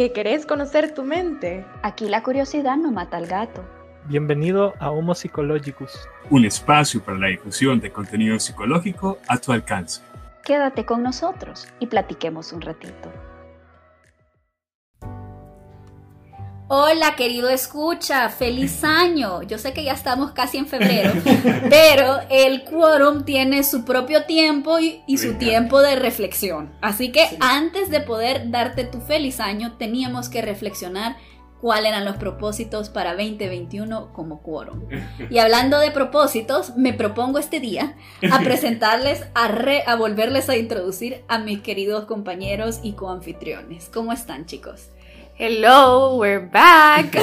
¿Que querés conocer tu mente? Aquí la curiosidad no mata al gato. Bienvenido a Homo Psychologicus, un espacio para la difusión de contenido psicológico a tu alcance. Quédate con nosotros y platiquemos un ratito. Hola, querido escucha, feliz año. Yo sé que ya estamos casi en febrero, pero el quórum tiene su propio tiempo y, su tiempo de reflexión. Así que antes de poder darte tu feliz año, teníamos que reflexionar cuáles eran los propósitos para 2021 como quórum. Y hablando de propósitos, me propongo este día a presentarles, a, a volverles a introducir a mis queridos compañeros y coanfitriones. ¿Cómo están, chicos? Hello, we're back.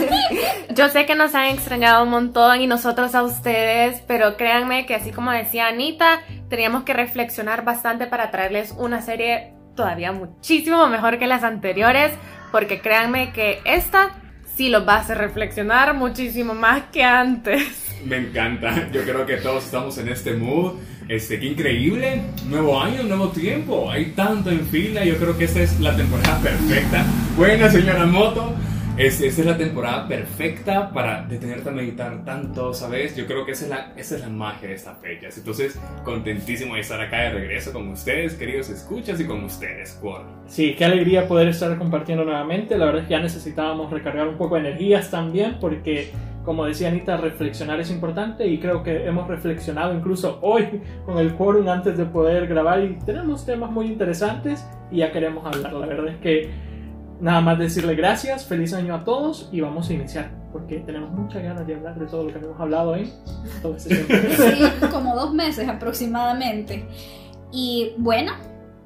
Yo sé que nos han extrañado un montón y nosotros a ustedes, pero créanme que así como decía Anita, teníamos que reflexionar bastante para traerles una serie todavía muchísimo mejor que las anteriores, porque créanme que esta sí los va a hacer reflexionar muchísimo más que antes. Me encanta, yo creo que todos estamos en este mood este, qué increíble, nuevo año, nuevo tiempo, hay tanto en fila, yo creo que esta es la temporada perfecta. Buena señora Moto, esta es la temporada perfecta para detenerte a meditar tanto, ¿sabes? Yo creo que esa es la, esa es la magia de esta fecha. Entonces, contentísimo de estar acá de regreso con ustedes, queridos escuchas, y con ustedes, Juan. Sí, qué alegría poder estar compartiendo nuevamente. La verdad es que ya necesitábamos recargar un poco de energías también, porque como decía Anita, reflexionar es importante y creo que hemos reflexionado incluso hoy con el quórum antes de poder grabar y tenemos temas muy interesantes y ya queremos hablar. La verdad es que nada más decirle gracias, feliz año a todos y vamos a iniciar porque tenemos muchas ganas de hablar de todo lo que hemos hablado hoy. Este sí, como dos meses aproximadamente. Y bueno,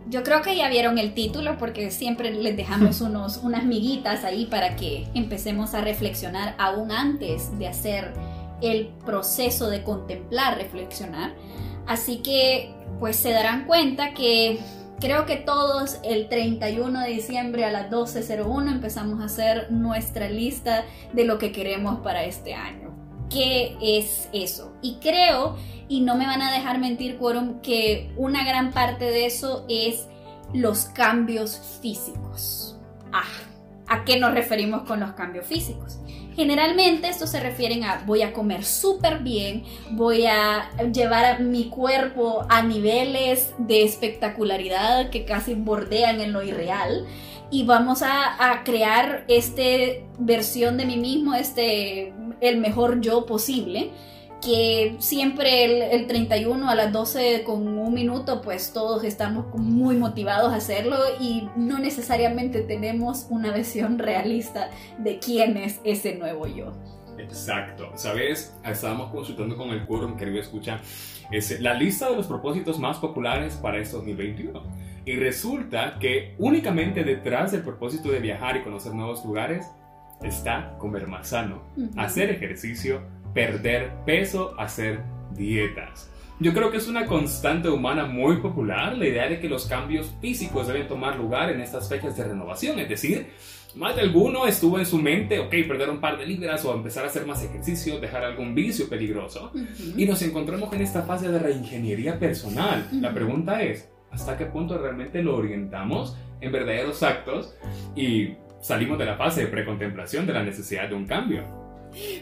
yo creo que ya vieron el título porque siempre les dejamos unos, unas miguitas ahí para que empecemos a reflexionar aún antes de hacer el proceso de contemplar, reflexionar. Así que pues se darán cuenta que creo que todos el 31 de diciembre a las 12.01 empezamos a hacer nuestra lista de lo que queremos para este año. ¿Qué es eso? Y creo y no me van a dejar mentir, Quorum, que una gran parte de eso es los cambios físicos. Ah, ¿a qué nos referimos con los cambios físicos? Generalmente estos se refieren a voy a comer súper bien, voy a llevar mi cuerpo a niveles de espectacularidad que casi bordean en lo irreal y vamos a, crear esta versión de mí mismo, este, el mejor yo posible que siempre el, 31 a las 12 con un minuto, pues todos estamos muy motivados a hacerlo y no necesariamente tenemos una visión realista de quién es ese nuevo yo. Exacto, ¿sabes? Estábamos consultando con el quórum, querido escucha, es la lista de los propósitos más populares para este 2021. Y resulta que únicamente detrás del propósito de viajar y conocer nuevos lugares está comer más sano, hacer ejercicio, perder peso, hacer dietas. Yo creo que es una constante humana muy popular la idea de que los cambios físicos deben tomar lugar en estas fechas de renovación, es decir, más de alguno estuvo en su mente, ok, perder un par de libras o empezar a hacer más ejercicio, dejar algún vicio peligroso. Y nos encontramos en esta fase de reingeniería personal. La pregunta es, ¿hasta qué punto realmente lo orientamos en verdaderos actos y salimos de la fase de precontemplación de la necesidad de un cambio?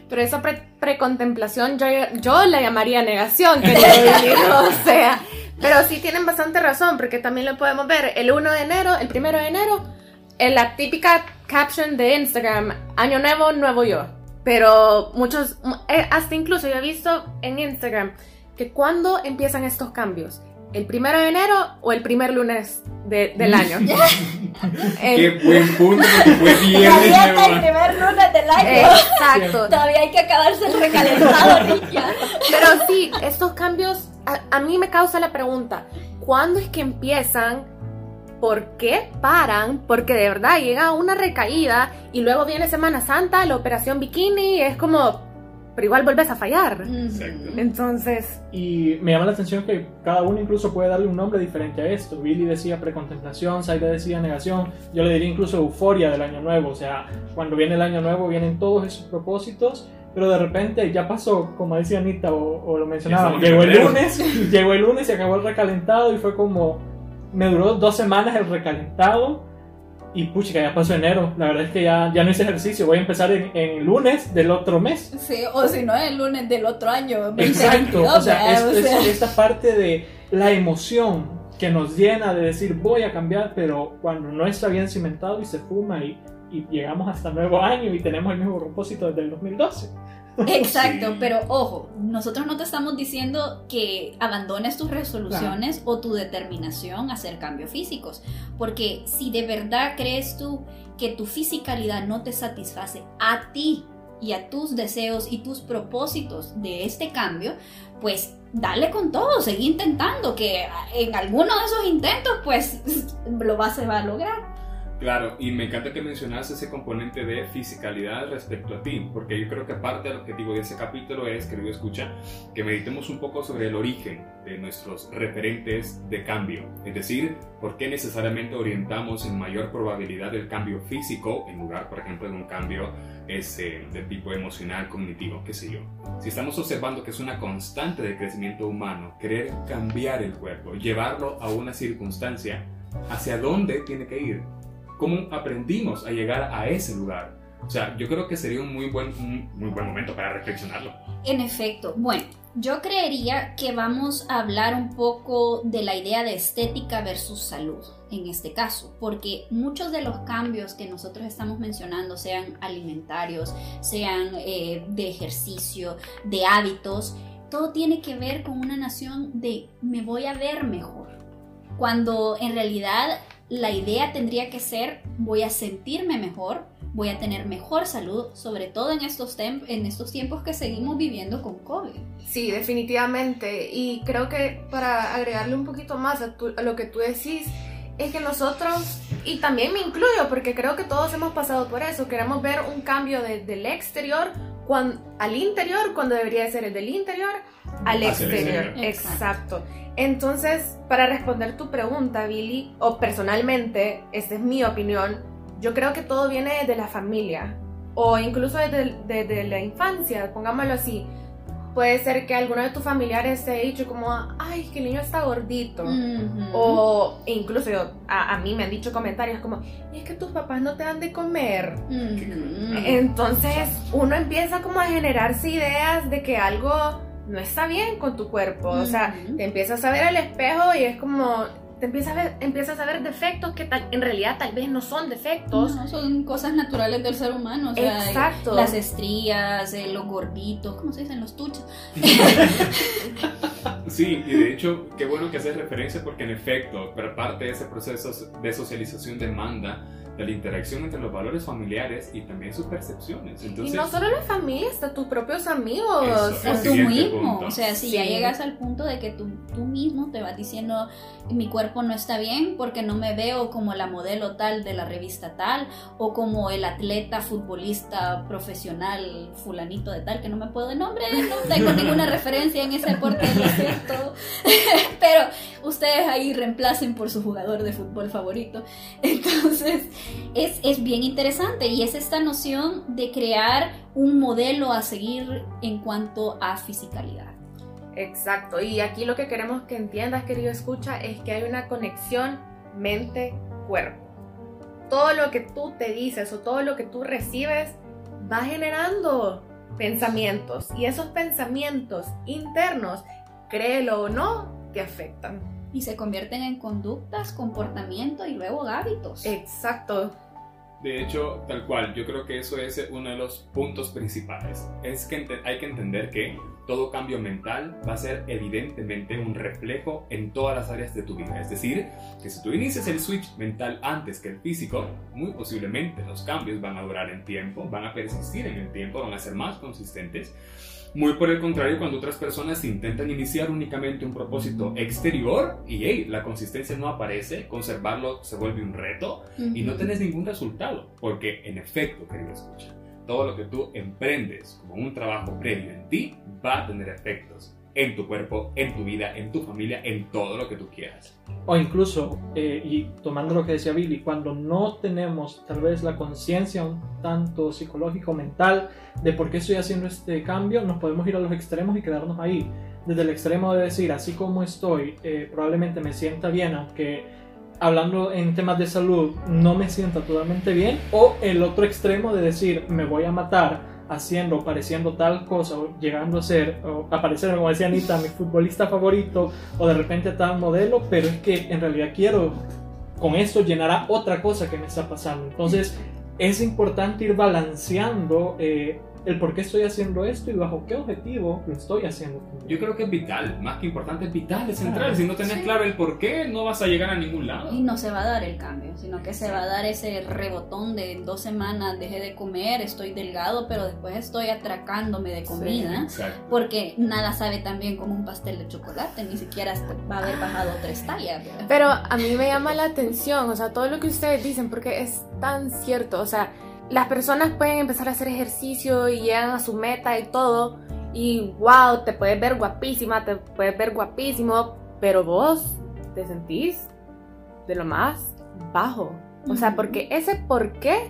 Pero esa precontemplación yo, yo la llamaría negación, o sea. Pero sí tienen bastante razón, porque también lo podemos ver el 1 de enero, el 1 de enero, en la típica caption de Instagram, Año Nuevo, Nuevo Yo. Pero muchos, eh, hasta incluso yo he visto en Instagram que cuando empiezan estos cambios, el primero de enero o el primer lunes del año. Qué buen punto, porque fue viernes. Todavía el primer lunes del año. Exacto. Todavía hay que acabarse el recalentado, Pero sí, estos cambios a, a mí me causa la pregunta, ¿cuándo es que empiezan? ¿Por qué paran? Porque de verdad llega una recaída y luego viene Semana Santa, la operación bikini, es como, pero igual vuelves a fallar. Entonces... Y me llama la atención que cada uno incluso puede darle un nombre diferente a esto. Billy decía precontemplación, Saida decía negación, yo le diría incluso euforia del año nuevo. O sea, cuando viene el año nuevo vienen todos esos propósitos, pero de repente ya pasó, como decía Anita o, lo mencionaba, llegó el lunes, llegó el lunes y acabó el recalentado y fue como, me duró dos semanas el recalentado y puchica, ya pasó enero. La verdad es que ya, ya no hice ejercicio. Voy a empezar en, en lunes del otro mes. Sí, o si no, el lunes del otro año. Exacto. 2022, O sea, es, es esta parte de la emoción que nos llena de decir voy a cambiar, pero cuando no está bien cimentado y se fuma y, y llegamos hasta nuevo año y tenemos el mismo propósito desde el 2012. Exacto, Sí. pero ojo, nosotros no te estamos diciendo que abandones tus resoluciones o tu determinación a hacer cambios físicos, porque si de verdad crees tú que tu fisicalidad no te satisface a ti y a tus deseos y tus propósitos de este cambio, pues dale con todo, seguí intentando, que en alguno de esos intentos pues lo vas a, va a lograr. Claro, y me encanta que mencionas ese componente de fisicalidad respecto a ti, porque yo creo que parte del objetivo de ese capítulo es, querido escucha, que meditemos un poco sobre el origen de nuestros referentes de cambio, es decir, por qué necesariamente orientamos en mayor probabilidad el cambio físico en lugar, por ejemplo, de un cambio ese, de tipo emocional, cognitivo, qué sé yo. Si estamos observando que es una constante de crecimiento humano, querer cambiar el cuerpo, llevarlo a una circunstancia, ¿hacia dónde tiene que ir? Cómo aprendimos a llegar a ese lugar. O sea, yo creo que sería un muy buen, un muy buen momento para reflexionarlo. En efecto, bueno, yo creería que vamos a hablar un poco de la idea de estética versus salud en este caso, porque muchos de los cambios que nosotros estamos mencionando, sean alimentarios, sean eh, de ejercicio, de hábitos, todo tiene que ver con una nación de me voy a ver mejor, cuando en realidad la idea tendría que ser voy a sentirme mejor, voy a tener mejor salud, sobre todo en estos, en estos tiempos que seguimos viviendo con COVID. Sí, definitivamente. Y creo que para agregarle un poquito más a, a lo que tú decís, es que nosotros, y también me incluyo, porque creo que todos hemos pasado por eso, queremos ver un cambio desde el exterior al interior cuando debería de ser el del interior al exterior. exterior. Exacto. Entonces, para responder tu pregunta, Billy, o personalmente, esta es mi opinión, yo creo que todo viene de la familia, o incluso desde, desde la infancia, pongámoslo así. Puede ser que alguno de tus familiares te haya dicho como, ay, que el niño está gordito. O incluso yo- a, a mí me han dicho comentarios como, es que tus papás no te dan de comer. Entonces uno empieza como a generarse ideas de que algo no está bien con tu cuerpo. O sea, te empiezas a ver al espejo y es como, te empiezas a ver, empiezas a ver defectos que tal- en realidad tal vez no son defectos. No, son cosas naturales del ser humano. O sea, Exacto. Las estrías, eh, los gorditos, ¿cómo se dicen? Los tuchos. Sí, y de hecho, qué bueno que haces referencia porque en efecto, pero parte de ese proceso de socialización demanda de la interacción entre los valores familiares y también sus percepciones. Entonces, y no solo la familia, hasta tus propios amigos. Eso, tú mismo. punto. O sea, si Sí. ya llegas al punto de que tú, tú mismo te vas diciendo mi cuerpo no está bien porque no me veo como la modelo tal de la revista tal o como el atleta futbolista profesional fulanito de tal que no me puedo de nombre, no tengo ninguna referencia en ese deporte, lo siento. Pero ustedes ahí reemplacen por su jugador de fútbol favorito. Entonces, es, es bien interesante y es esta noción de crear un modelo a seguir en cuanto a fisicalidad. Exacto, y aquí lo que queremos que entiendas, querido escucha, es que hay una conexión mente-cuerpo. Todo lo que tú te dices o todo lo que tú recibes va generando pensamientos y esos pensamientos internos, créelo o no, te afectan. Y se convierten en conductas, comportamiento y luego hábitos. Exacto, de hecho, tal cual, yo creo que eso es uno de los puntos principales. Es que hay que entender que todo cambio mental va a ser evidentemente un reflejo en todas las áreas de tu vida. Es decir, que si tú inicias el switch mental antes que el físico, muy posiblemente los cambios van a durar en tiempo, van a persistir en el tiempo, van a ser más consistentes. Muy por el contrario, cuando otras personas intentan iniciar únicamente un propósito exterior y hey, la consistencia no aparece, conservarlo se vuelve un reto y no tenés ningún resultado. Porque en efecto, querido escucha, todo lo que tú emprendes como un trabajo previo en ti va a tener efectos en tu cuerpo, en tu vida, en tu familia, en todo lo que tú quieras. O incluso, eh, y tomando lo que decía Billy, cuando no tenemos tal vez la conciencia un tanto psicológico, mental, de por qué estoy haciendo este cambio, nos podemos ir a los extremos y quedarnos ahí. Desde el extremo de decir, así como estoy, eh, probablemente me sienta bien, aunque hablando en temas de salud, no me sienta totalmente bien, o el otro extremo de decir, me voy a matar haciendo, pareciendo tal cosa, o llegando a ser, o aparecer, como decía Anita, mi futbolista favorito, o de repente tal modelo, pero es que en realidad quiero, con esto llenará otra cosa que me está pasando. Entonces, es importante ir balanceando eh, el por qué estoy haciendo esto y bajo qué objetivo lo estoy haciendo. Yo creo que es vital, más que importante, es vital, es central. Claro. Si no tenés Sí. claro el por qué, no vas a llegar a ningún lado. Y no se va a dar el cambio, sino que se va a dar ese rebotón de en dos semanas dejé de comer, estoy delgado, pero después estoy atracándome de comida. Exacto. Porque nada sabe tan bien como un pastel de chocolate, ni siquiera va a haber bajado tres tallas. ¿verdad? Pero a mí me llama la atención, o sea, todo lo que ustedes dicen, porque es tan cierto, o sea, las personas pueden empezar a hacer ejercicio y llegan a su meta y todo, y wow, te puedes ver guapísima, te puedes ver guapísimo, pero vos te sentís de lo más bajo. O sea, porque ese por qué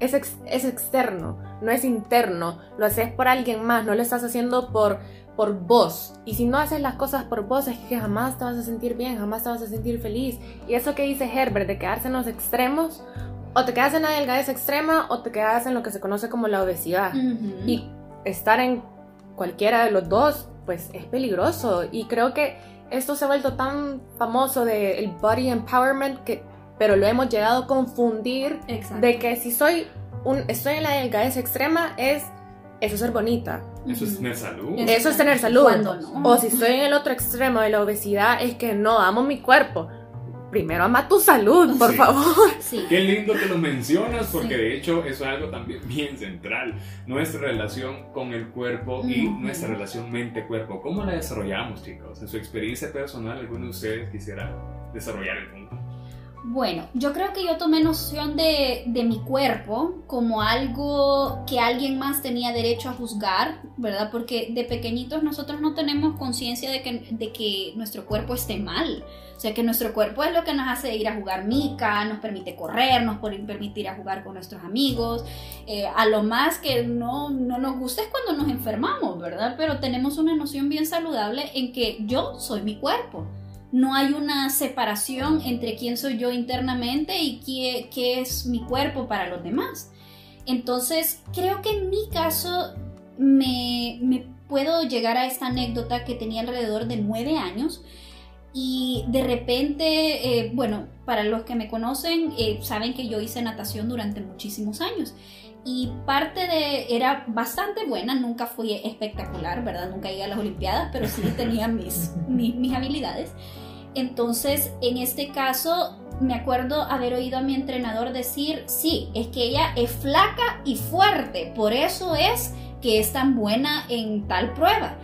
es, ex- es externo, no es interno, lo haces por alguien más, no lo estás haciendo por, por vos. Y si no haces las cosas por vos, es que jamás te vas a sentir bien, jamás te vas a sentir feliz. Y eso que dice Herbert de quedarse en los extremos, o te quedas en la delgadez extrema o te quedas en lo que se conoce como la obesidad. Ujú. Y estar en cualquiera de los dos, pues es peligroso. Y creo que esto se ha vuelto tan famoso del body empowerment, que, pero lo hemos llegado a confundir Exacto. de que si soy un, estoy en la delgadez extrema es eso es ser bonita. Eso es tener salud. Es- Eso es tener salud. No. O si estoy en el otro extremo de la obesidad es que no amo mi cuerpo. Primero ama tu salud, por Sí. favor. Sí. Qué lindo que lo mencionas porque Sí. de hecho eso es algo también bien central. Nuestra relación con el cuerpo y nuestra relación mente-cuerpo. ¿Cómo la desarrollamos, chicos? En su experiencia personal, ¿alguno de ustedes quisiera desarrollar el punto? Bueno, yo creo que yo tomé noción de, de mi cuerpo como algo que alguien más tenía derecho a juzgar, ¿verdad? Porque de pequeñitos nosotros no tenemos conciencia de que, nuestro cuerpo esté mal. O sea, que nuestro cuerpo es lo que nos hace ir a jugar mica, nos permite correr, nos permite ir a jugar con nuestros amigos. Eh, a lo más que no, no nos gusta es cuando nos enfermamos, ¿verdad? Pero tenemos una noción bien saludable en que yo soy mi cuerpo no hay una separación entre quién soy yo internamente y qué, qué es mi cuerpo para los demás. Entonces, creo que en mi caso me, me puedo llegar a esta anécdota que tenía alrededor de nueve años y de repente, eh, bueno, para los que me conocen, eh, saben que yo hice natación durante muchísimos años. Y parte de, era bastante buena, nunca fui espectacular, ¿verdad? Nunca llegué a las Olimpiadas, pero sí tenía mis, mis, mis habilidades. Entonces, en este caso, me acuerdo haber oído a mi entrenador decir, sí, es que ella es flaca y fuerte, por eso es que es tan buena en tal prueba.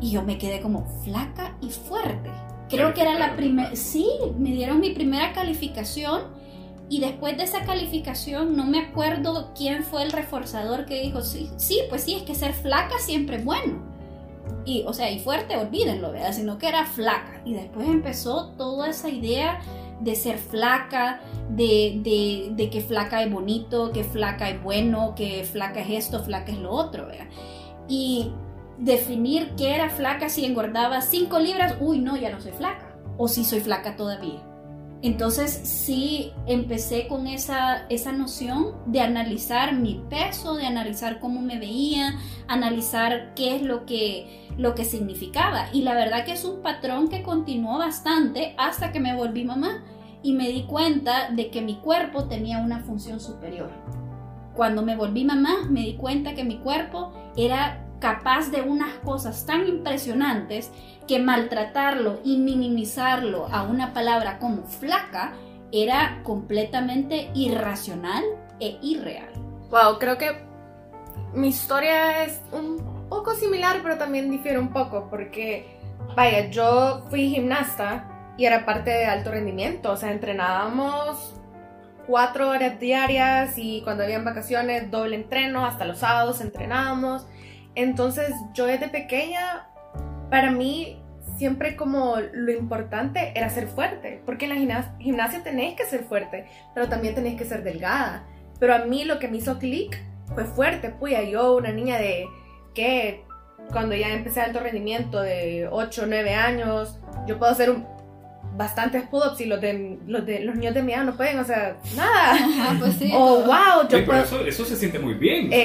Y yo me quedé como flaca y fuerte. Creo que era la primera, sí, me dieron mi primera calificación y después de esa calificación no me acuerdo quién fue el reforzador que dijo, sí, sí, pues sí, es que ser flaca siempre es bueno. Y, o sea, y fuerte, olvídenlo, ¿verdad? Sino que era flaca. Y después empezó toda esa idea de ser flaca, de, de, de que flaca es bonito, que flaca es bueno, que flaca es esto, flaca es lo otro, ¿verdad? Y definir qué era flaca si engordaba 5 libras, uy, no, ya no soy flaca. O si soy flaca todavía. Entonces sí empecé con esa, esa noción de analizar mi peso, de analizar cómo me veía, analizar qué es lo que, lo que significaba. Y la verdad que es un patrón que continuó bastante hasta que me volví mamá y me di cuenta de que mi cuerpo tenía una función superior. Cuando me volví mamá me di cuenta que mi cuerpo era capaz de unas cosas tan impresionantes que maltratarlo y minimizarlo a una palabra como flaca era completamente irracional e irreal. Wow, creo que mi historia es un poco similar, pero también difiere un poco, porque, vaya, yo fui gimnasta y era parte de alto rendimiento, o sea, entrenábamos cuatro horas diarias y cuando habían vacaciones doble entreno, hasta los sábados entrenábamos. Entonces yo desde pequeña, para mí siempre como lo importante era ser fuerte, porque en la gimnasia, tenéis que ser fuerte, pero también tenéis que ser delgada. Pero a mí lo que me hizo clic fue fuerte, puya, yo una niña de que cuando ya empecé alto rendimiento de 8 o 9 años, yo puedo hacer un bastantes pull-ups y los de, los de los niños de mi edad no pueden, o sea, nada. Ajá, pues sí. Oh, wow, yo Sí, pero puedo... eso, eso se siente muy bien. o sea,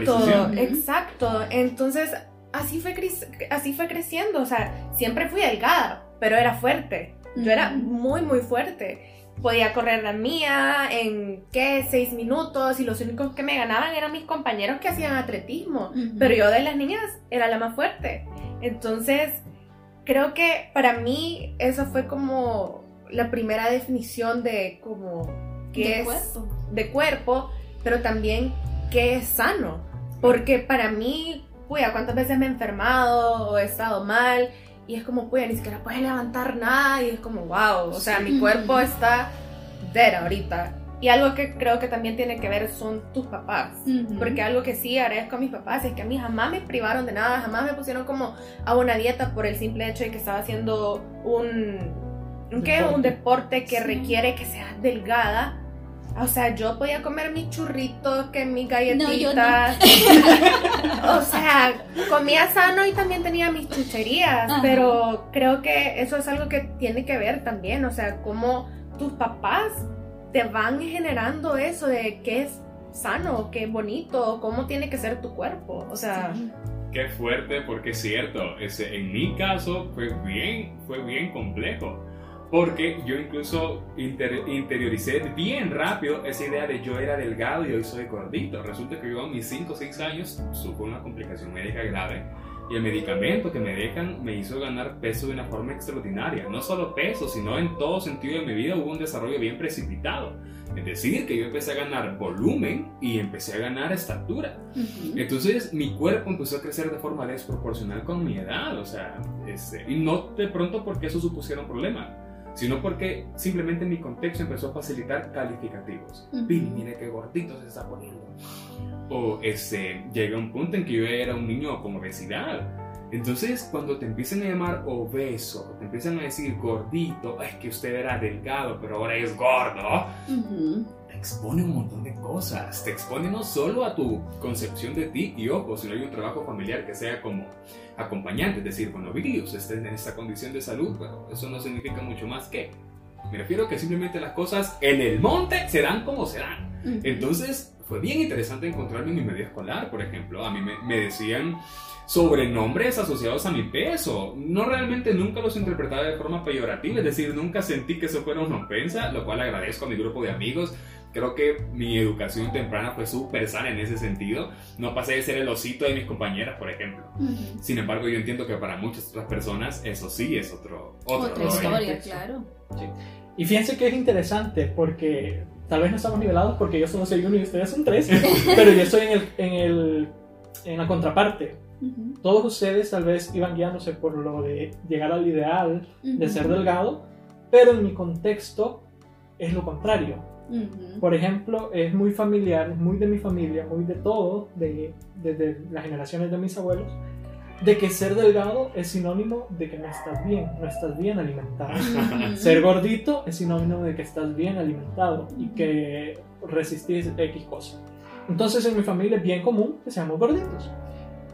Exacto, exacto. Entonces, así fue, cre- así fue creciendo. O sea, siempre fui delgada, pero era fuerte. Yo era muy, muy fuerte. Podía correr la mía en, ¿qué? Seis minutos y los únicos que me ganaban eran mis compañeros que hacían atletismo. Ujú. Pero yo de las niñas era la más fuerte. Entonces, creo que para mí eso fue como la primera definición de como qué De es cuerpo. de cuerpo, pero también qué es sano. Porque para mí, puya, cuántas veces me he enfermado o he estado mal y es como, puya, ni siquiera puedes levantar nada y es como, wow, o sea, mi cuerpo está dead ahorita. Y algo que creo que también tiene que ver son tus papás. Porque algo que sí agradezco a mis papás es que a mí jamás me privaron de nada, jamás me pusieron como a una dieta por el simple hecho de que estaba haciendo un, un, ¿qué? Deporte. un deporte que Sí. requiere que seas delgada. O sea, yo podía comer mis churritos, que mis No, yo no. galletitas. o sea, comía sano y también tenía mis chucherías, Ajá. pero creo que eso es algo que tiene que ver también, o sea, cómo tus papás te van generando eso de qué es sano, qué es bonito, cómo tiene que ser tu cuerpo, o sea, Sí. Qué fuerte, porque es cierto. Ese, en mi caso fue bien, fue bien complejo. Porque yo incluso inter- interioricé bien rápido esa idea de yo era delgado y hoy soy gordito. Resulta que yo a mis 5 o 6 años sufro una complicación médica grave y el medicamento que me dejan me hizo ganar peso de una forma extraordinaria. No solo peso, sino en todo sentido de mi vida hubo un desarrollo bien precipitado. Es decir, que yo empecé a ganar volumen y empecé a ganar estatura. Ujú. Entonces mi cuerpo empezó a crecer de forma desproporcional con mi edad, o sea, este, y no de pronto porque eso supusiera un problema, sino porque simplemente mi contexto empezó a facilitar calificativos. Ujú. Vini, mire qué gordito se está poniendo. O este, llega un punto en que yo era un niño con obesidad. Entonces, cuando te empiezan a llamar obeso, te empiezan a decir gordito, es que usted era delgado, pero ahora es gordo, Ujú. te expone un montón de cosas. Te expone no solo a tu concepción de ti y ojo, si no hay un trabajo familiar que sea como acompañante, es decir, bueno, usted está en esta condición de salud, pero eso no significa mucho más que. Me refiero que simplemente las cosas en el monte se dan como se dan. Entonces, fue bien interesante encontrarme en mi medio escolar, por ejemplo. A mí me, me decían sobrenombres asociados a mi peso. No realmente nunca los interpretaba de forma peyorativa, es decir, nunca sentí que eso fuera una ofensa, lo cual agradezco a mi grupo de amigos. Creo que mi educación temprana fue súper sana en ese sentido. No pasé de ser el osito de mis compañeras, por ejemplo. Ujú. Sin embargo, yo entiendo que para muchas otras personas eso sí es otro, otro Otra rollo. historia, Sí. claro. Y fíjense que es interesante porque tal vez no estamos nivelados porque yo solo soy uno y ustedes son tres, pero yo estoy en, el, en, el, en la contraparte. Todos ustedes tal vez iban guiándose por lo de llegar al ideal de ser delgado, pero en mi contexto es lo contrario. Por ejemplo, es muy familiar, muy de mi familia, muy de todo, de, desde las generaciones de mis abuelos, de que ser delgado es sinónimo de que no estás bien, no estás bien alimentado. Ser gordito es sinónimo de que estás bien alimentado y que resistís X cosa. Entonces en mi familia es bien común que seamos gorditos.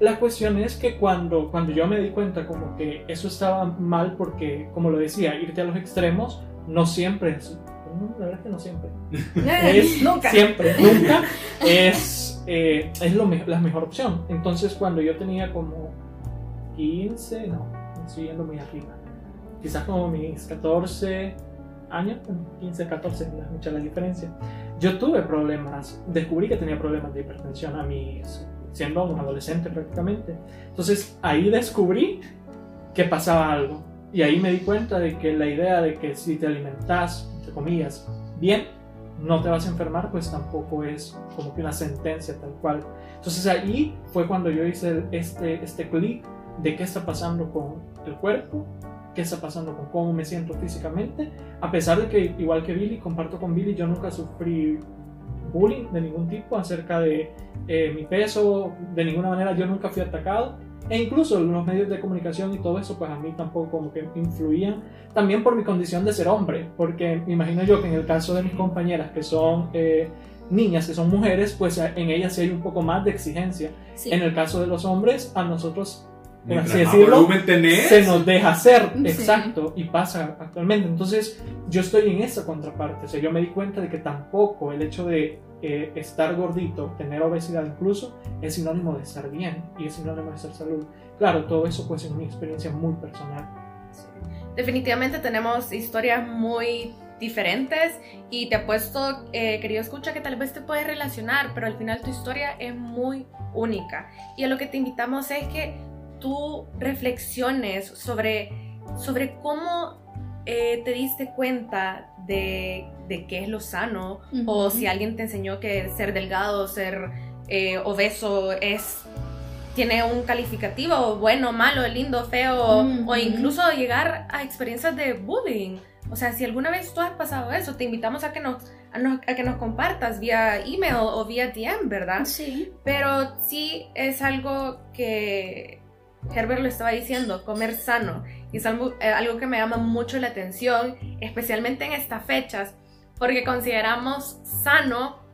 La cuestión es que cuando, cuando yo me di cuenta como que eso estaba mal porque, como lo decía, irte a los extremos no siempre es... La verdad es que no siempre. Es nunca. Siempre, nunca es, eh, es lo me- la mejor opción. Entonces cuando yo tenía como 15, no, estoy yendo muy arriba. Quizás como mis 14 años, 15, 14, no es mucha la diferencia. Yo tuve problemas, descubrí que tenía problemas de hipertensión a mis, siendo un adolescente prácticamente. Entonces ahí descubrí que pasaba algo. Y ahí me di cuenta de que la idea de que si te alimentas, entre comillas, bien, no te vas a enfermar, pues tampoco es como que una sentencia tal cual. Entonces ahí fue cuando yo hice este, este clic de qué está pasando con el cuerpo, qué está pasando con cómo me siento físicamente, a pesar de que igual que Billy, comparto con Billy, yo nunca sufrí bullying de ningún tipo acerca de eh, mi peso, de ninguna manera yo nunca fui atacado. E incluso los medios de comunicación y todo eso, pues a mí tampoco como que influían. También por mi condición de ser hombre, porque me imagino yo que en el caso de mis compañeras que son eh, niñas, que son mujeres, pues en ellas sí hay un poco más de exigencia. Sí. En el caso de los hombres, a nosotros por así decirlo, se nos deja hacer. Sí. Exacto, y pasa actualmente. Entonces, yo estoy en esa contraparte. O sea, yo me di cuenta de que tampoco el hecho de eh, estar gordito, tener obesidad incluso, es sinónimo de estar bien y es sinónimo de estar salud. Claro, todo eso pues es mi experiencia muy personal. Definitivamente tenemos historias muy diferentes y te apuesto, eh, querido escucha, que tal vez te puedes relacionar, pero al final tu historia es muy única. Y a lo que te invitamos es que tú reflexiones sobre, sobre cómo eh, te diste cuenta de, de qué es lo sano o si alguien te enseñó que ser delgado, ser eh, obeso es tiene un calificativo bueno, malo, lindo, feo o incluso llegar a experiencias de bullying. O sea, si alguna vez tú has pasado eso, te invitamos a que nos, a, nos- a que nos compartas vía email o vía DM, ¿verdad? Sí. Pero sí es algo que Herbert lo estaba diciendo, comer sano. Y es algo, eh, algo que me llama mucho la atención, especialmente en estas fechas, porque consideramos sano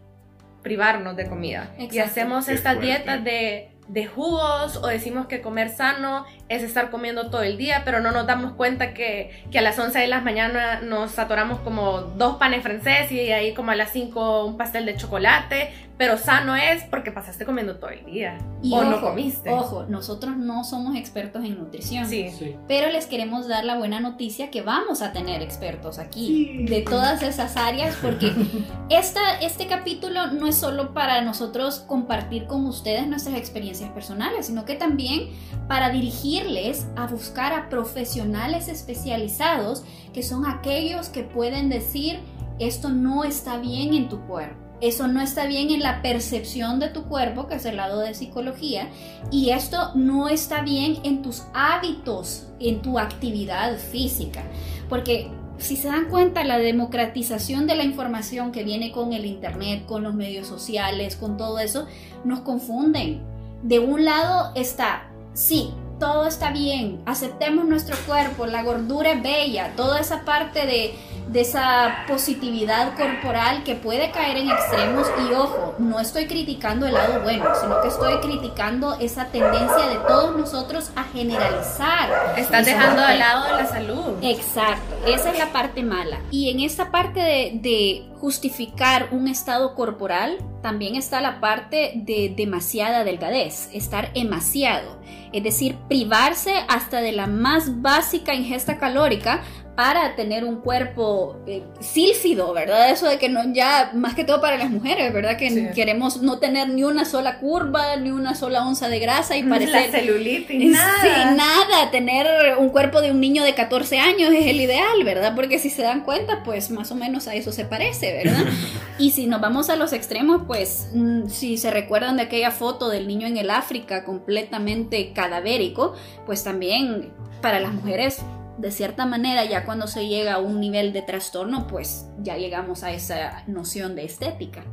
privarnos de comida. Y hacemos estas dietas de, de jugos o decimos que comer sano es estar comiendo todo el día, pero no nos damos cuenta que, que a las 11 de la mañana nos atoramos como dos panes francés y ahí como a las 5 un pastel de chocolate, pero sano es porque pasaste comiendo todo el día. Y o ojo, no comiste. Ojo, nosotros no somos expertos en nutrición. Sí. Sí. Pero les queremos dar la buena noticia que vamos a tener expertos aquí Sí. de todas esas áreas porque esta, este capítulo no es solo para nosotros compartir con ustedes nuestras experiencias personales, sino que también para dirigirles a buscar a profesionales especializados que son aquellos que pueden decir esto no está bien en tu cuerpo. Eso no está bien en la percepción de tu cuerpo, que es el lado de psicología, y esto no está bien en tus hábitos, en tu actividad física. Porque si se dan cuenta, la democratización de la información que viene con el Internet, con los medios sociales, con todo eso, nos confunden. De un lado está, sí, todo está bien, aceptemos nuestro cuerpo, la gordura es bella, toda esa parte de, de esa positividad corporal que puede caer en extremos y ojo, no estoy criticando el lado bueno, sino que estoy criticando esa tendencia de todos nosotros a generalizar. Estás dejando parte. de lado la salud. Exacto, esa es la parte mala. Y en esta parte de, de justificar un estado corporal, también está la parte de demasiada delgadez, estar demasiado. Es decir, privarse hasta de la más básica ingesta calórica para tener un cuerpo eh, sílfido, ¿verdad? Eso de que no ya, más que todo para las mujeres, ¿verdad? Que Sí. queremos no tener ni una sola curva, ni una sola onza de grasa y La parecer... celulitis, nada. Sí, nada, tener un cuerpo de un niño de 14 años es el ideal, ¿verdad? Porque si se dan cuenta, pues más o menos a eso se parece, ¿verdad? Y si nos vamos a los extremos, pues mm, si se recuerdan de aquella foto del niño en el África completamente cadavérico, pues también para las mujeres, de cierta manera, ya cuando se llega a un nivel de trastorno, pues ya llegamos a esa noción de estética.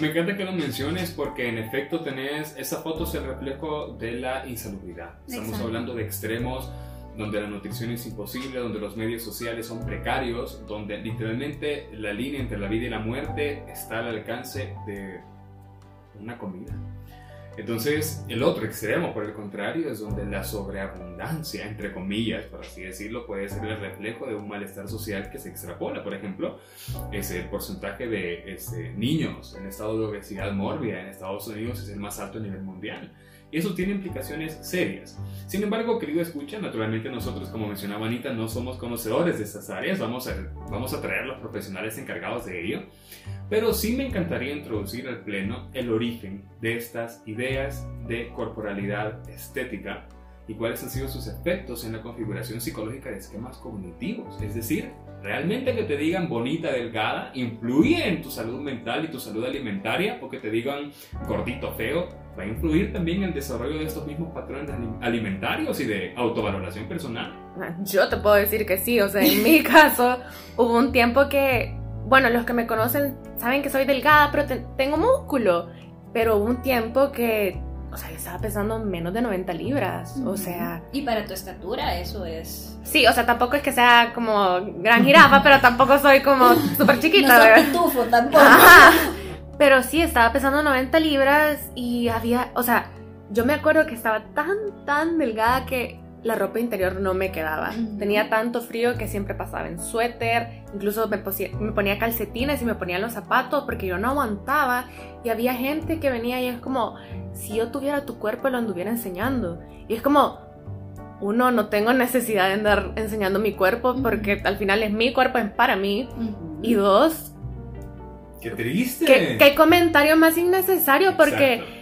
Me encanta que lo menciones porque en efecto tenés, esa foto es el reflejo de la insalubridad. Estamos Exacto. hablando de extremos donde la nutrición es imposible, donde los medios sociales son precarios, donde literalmente la línea entre la vida y la muerte está al alcance de una comida. Entonces, el otro extremo, por el contrario, es donde la sobreabundancia, entre comillas, por así decirlo, puede ser el reflejo de un malestar social que se extrapola. Por ejemplo, es el porcentaje de este, niños en estado de obesidad mórbida en Estados Unidos es el más alto a nivel mundial. Eso tiene implicaciones serias. Sin embargo, querido escucha, naturalmente nosotros, como mencionaba Anita, no somos conocedores de estas áreas. Vamos a, vamos a traer los profesionales encargados de ello. Pero sí me encantaría introducir al pleno el origen de estas ideas de corporalidad estética y cuáles han sido sus efectos en la configuración psicológica de esquemas cognitivos. Es decir, realmente que te digan bonita, delgada, influye en tu salud mental y tu salud alimentaria, o que te digan gordito, feo, va a influir también en el desarrollo de estos mismos patrones alim- alimentarios y de autovaloración personal. Yo te puedo decir que sí, o sea, en mi caso hubo un tiempo que, bueno, los que me conocen saben que soy delgada, pero te- tengo músculo, pero hubo un tiempo que, o sea, yo estaba pesando menos de 90 libras, o sea, Y para tu estatura eso es... sí, o sea, tampoco es que sea como gran jirafa, pero tampoco soy como súper chiquita, no ¿verdad? pitufo tampoco. Ajá. Pero sí, estaba pesando 90 libras y había, o sea, yo me acuerdo que estaba tan, tan delgada que la ropa interior no me quedaba. Tenía tanto frío que siempre pasaba en suéter, incluso me, ponía calcetines y me ponía los zapatos porque yo no aguantaba. Y había gente que venía y es como, si yo tuviera tu cuerpo lo anduviera enseñando. Y es como, uno, no tengo necesidad de andar enseñando mi cuerpo porque al final es mi cuerpo, es para mí. Y dos, ¡Qué triste! ¿qué, qué comentario más innecesario? Porque Exacto.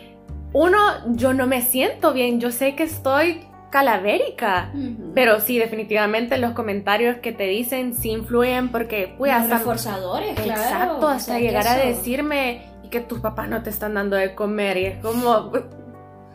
uno, yo no me siento bien, yo sé que estoy calavérica. Ujú. Pero sí, definitivamente los comentarios que te dicen sí influyen porque, pues, hasta, reforzadores, claro. exacto, o hasta sea, que llegar a eso- decirme y que tus papás no te están dando de comer y es como,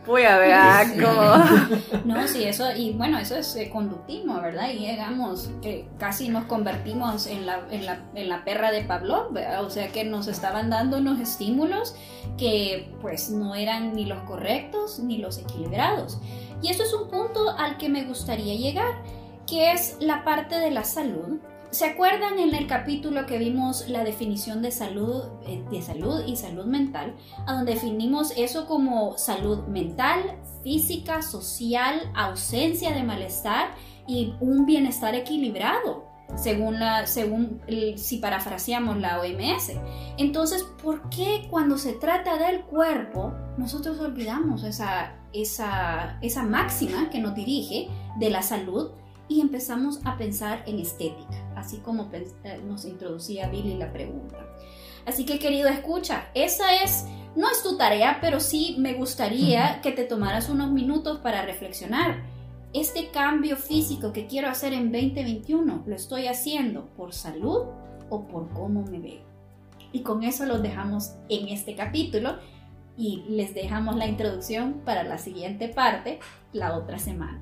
voy a ver, ah, como, No, sí, eso, y bueno, eso es eh, conductismo, ¿verdad? Y llegamos, que casi nos convertimos en la, en la, en la perra de Pavlov, ¿verdad? O sea que nos estaban dando unos estímulos que pues no eran ni los correctos ni los equilibrados. Y eso es un punto al que me gustaría llegar, que es la parte de la salud. ¿Se acuerdan en el capítulo que vimos la definición de salud, eh, de salud y salud mental? a donde definimos eso como salud mental, física, social, ausencia de malestar y un bienestar equilibrado, según, la, según si parafraseamos la OMS. Entonces, ¿por qué cuando se trata del cuerpo nosotros olvidamos esa, esa, esa máxima que nos dirige de la salud y empezamos a pensar en estética, así como eh, nos introducía Billy la pregunta? Así que querido escucha, esa es no es tu tarea, pero sí me gustaría que te tomaras unos minutos para reflexionar. Este cambio físico que quiero hacer en 2021, ¿lo estoy haciendo por salud o por cómo me veo? Y con eso los dejamos en este capítulo y les dejamos la introducción para la siguiente parte la otra semana.